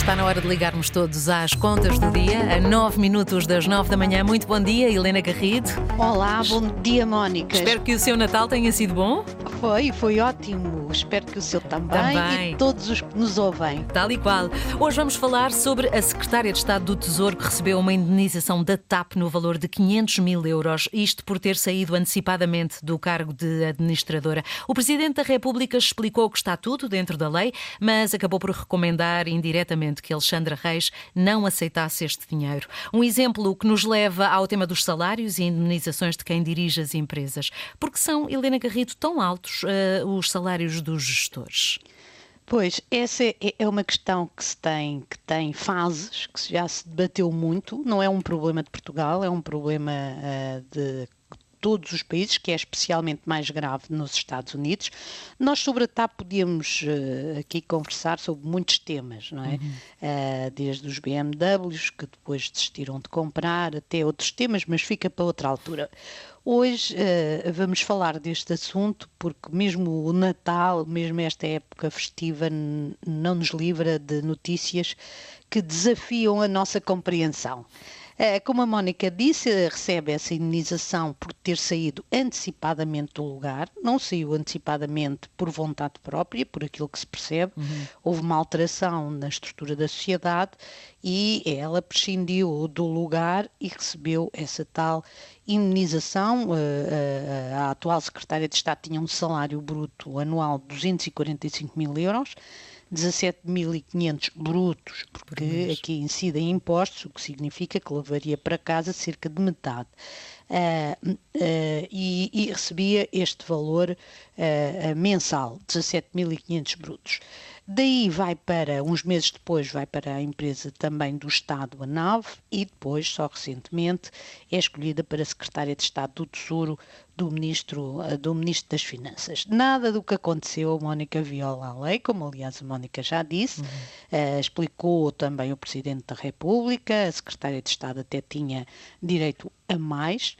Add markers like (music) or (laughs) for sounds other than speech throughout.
Está na hora de ligarmos todos às contas do dia, a 9 minutos das 9 da manhã. Muito bom dia, Helena Garrido. Olá, bom dia, Mónica. Espero que o seu Natal tenha sido bom. Foi, foi ótimo. Espero que o seu também, Também. e todos os que nos ouvem. Tal e qual. Hoje vamos falar sobre a Secretária de Estado do Tesouro que recebeu uma indenização da TAP no valor de 500 mil euros, isto por ter saído antecipadamente do cargo de administradora. O Presidente da República explicou que está tudo dentro da lei, mas acabou por recomendar indiretamente que Alexandra Reis não aceitasse este dinheiro. Um exemplo que nos leva ao tema dos salários e indemnizações de quem dirige as empresas. Porque são, Helena Garrido, tão altos uh, os salários dos gestores? Pois, essa é, é uma questão que se tem, que tem fases, que já se debateu muito. Não é um problema de Portugal, é um problema uh, de todos os países, que é especialmente mais grave nos Estados Unidos. Nós sobre a TAP podíamos uh, aqui conversar sobre muitos temas, não é? Uhum. Uh, desde os BMWs, que depois desistiram de comprar, até outros temas, mas fica para outra altura. Hoje uh, vamos falar deste assunto porque mesmo o Natal, mesmo esta época festiva, não nos livra de notícias que desafiam a nossa compreensão. Eh, como a Mónica disse, recebe essa indenização por ter saído antecipadamente do lugar, não saiu antecipadamente por vontade própria, por aquilo que se percebe, uhum. houve uma alteração na estrutura da sociedade e ela prescindiu do lugar e recebeu essa tal indenização. Eh, eh, a atual secretária de Estado tinha um salário bruto anual de 245 mil euros 17.500 brutos, porque Por aqui incidem impostos, o que significa que levaria para casa cerca de metade. Uh, uh, e, e, recebia este valor uh, mensal, 17.500 brutos. Daí vai para, uns meses depois, vai para a empresa também do Estado, a NAV, e depois, só recentemente, é escolhida para secretária de Estado do Tesouro do Ministro, do Ministro das Finanças. Nada do que aconteceu, a Mónica viola a lei, como aliás a Mónica já disse, uhum. uh, explicou também o Presidente da República, a secretária de Estado até tinha direito a mais.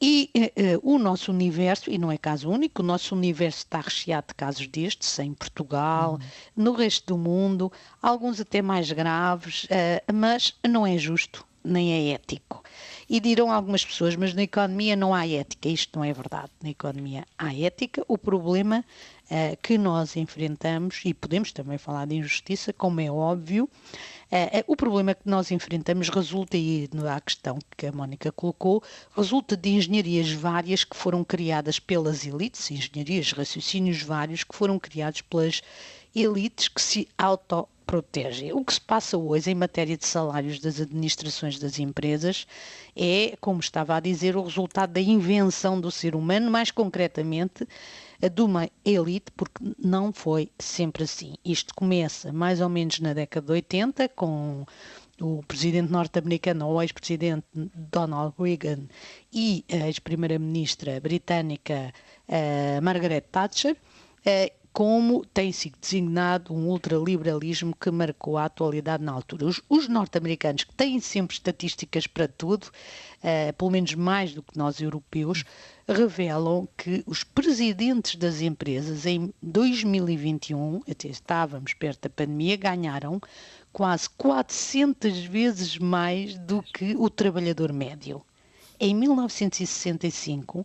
E uh, o nosso universo, e não é caso único, o nosso universo está recheado de casos destes, em Portugal, uhum. no resto do mundo, alguns até mais graves, uh, mas não é justo nem é ético. E dirão algumas pessoas, mas na economia não há ética. Isto não é verdade. Na economia há ética. O problema uh, que nós enfrentamos, e podemos também falar de injustiça, como é óbvio, Uh, o problema que nós enfrentamos resulta, e a questão que a Mónica colocou, resulta de engenharias várias que foram criadas pelas elites, engenharias, raciocínios vários que foram criados pelas elites que se auto protegem. O que se passa hoje em matéria de salários das administrações das empresas é, como estava a dizer, o resultado da invenção do ser humano, mais concretamente de uma elite, porque não foi sempre assim. Isto começa mais ou menos na década de 80, com o presidente norte-americano, ou ex-presidente Donald Reagan, e a ex-primeira-ministra britânica uh, Margaret Thatcher, uh, como tem sido designado um ultraliberalismo que marcou a atualidade na altura. Os, os norte-americanos, que têm sempre estatísticas para tudo, uh, pelo menos mais do que nós europeus, revelam que os presidentes das empresas em 2021, até estávamos perto da pandemia, ganharam quase 400 vezes mais do que o trabalhador médio. Em 1965,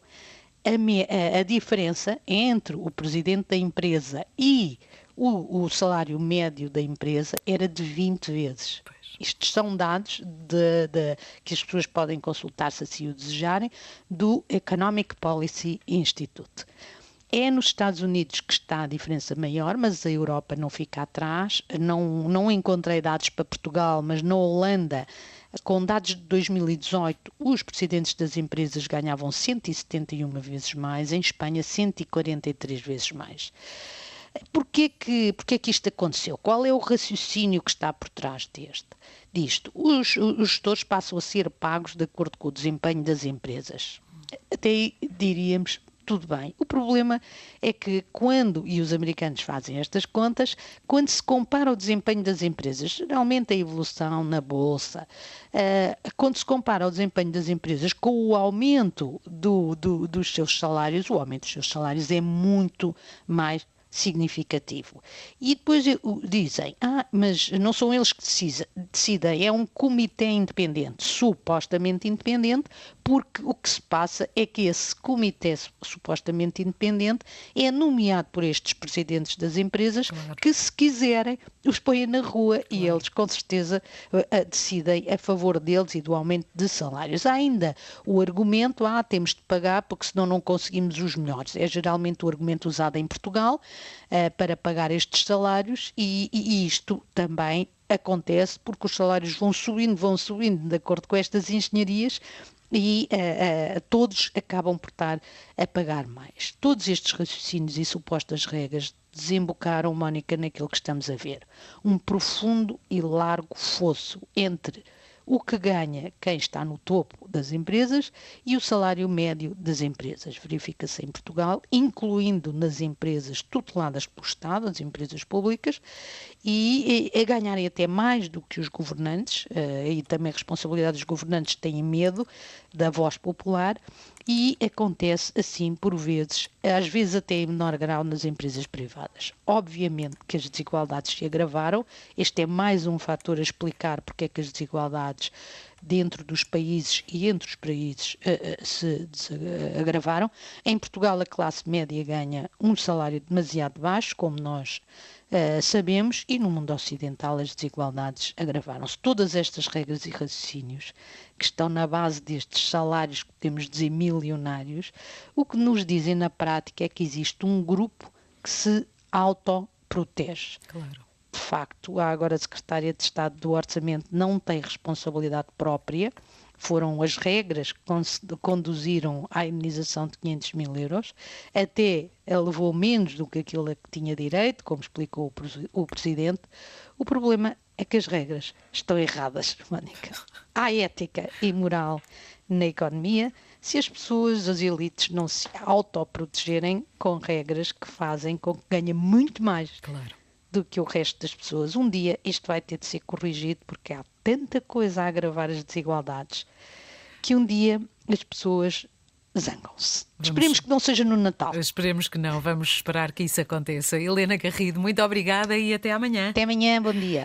a, a, diferença entre o presidente da empresa e o, o, salário médio da empresa era de 20 vezes. Pois. Estes são dados de, de, que as pessoas podem consultar se assim o desejarem, do Economic Policy Institute. É nos Estados Unidos que está a diferença maior, mas a Europa não fica atrás. Não, não encontrei dados para Portugal, mas na Holanda com dados de 2018, os presidentes das empresas ganhavam 171 vezes mais, em Espanha 143 vezes mais. Porquê que, porquê que isto aconteceu? Qual é o raciocínio que está por trás deste, disto? Os, os gestores passam a ser pagos de acordo com o desempenho das empresas. Até diríamos tudo bem. O problema é que quando, e os americanos fazem estas contas, quando se compara o desempenho das empresas, geralmente a evolução na bolsa, uh, quando se compara o desempenho das empresas com o aumento do, do, dos seus salários, o aumento dos seus salários é muito mais significativo. E depois dizem, ah, mas não são eles que decidem, é um comitê independente, supostamente independente, porque o que se passa é que esse comitê supostamente independente é nomeado por estes presidentes das empresas claro. que, se quiserem, os põem na rua claro. e eles, com certeza, decidem a favor deles e do aumento de salários. Há ainda o argumento, ah, temos de pagar porque senão não conseguimos os melhores. É geralmente o argumento usado em Portugal uh, para pagar estes salários e, e isto também acontece porque os salários vão subindo, vão subindo de acordo com estas engenharias e uh, uh, todos acabam por estar a pagar mais. Todos estes raciocínios e supostas regras desembocaram, Mónica, naquilo que estamos a ver. Um profundo e largo fosso entre o que ganha quem está no topo das empresas e o salário médio das empresas. Verifica-se em Portugal, incluindo nas empresas tuteladas pelo Estado, as empresas públicas, e a ganharem até mais do que os governantes, uh, e também a responsabilidade dos governantes têm medo da voz popular, e acontece assim por vezes, às vezes até em menor grau nas empresas privadas. Obviamente que as desigualdades se agravaram, este é mais um fator a explicar porque é que as desigualdades dentro dos países e entre os países uh, uh, se, agravaram. Em Portugal, a classe média ganha um salário demasiado baixo, como nós sabemos, e no mundo ocidental as desigualdades agravaram-se. Todas estas regras e raciocínios que estão na base destes salários podemos dizer milionários, o que nos dizem na prática é que existe um grupo que se autoprotege. Claro facto, a agora secretária de Estado do Orçamento não tem responsabilidade própria, foram as regras que conduziram à indenização de 500 mil euros, até levou menos do que aquilo a que tinha direito, como explicou o Presidente. O problema é que as regras estão erradas, (laughs) Mónica. Há ética e moral na economia se as pessoas, as elites, não se autoprotegerem com regras que fazem com que ganhem muito mais. Claro do que o resto das pessoas. Um dia isto vai ter de ser corrigido porque há tanta coisa a agravar as desigualdades que um dia as pessoas zangam-se. Esperemos que não seja no Natal. Esperemos que não. Vamos esperar que isso aconteça. Helena Garrido, muito obrigada e até amanhã. Até amanhã, bom dia.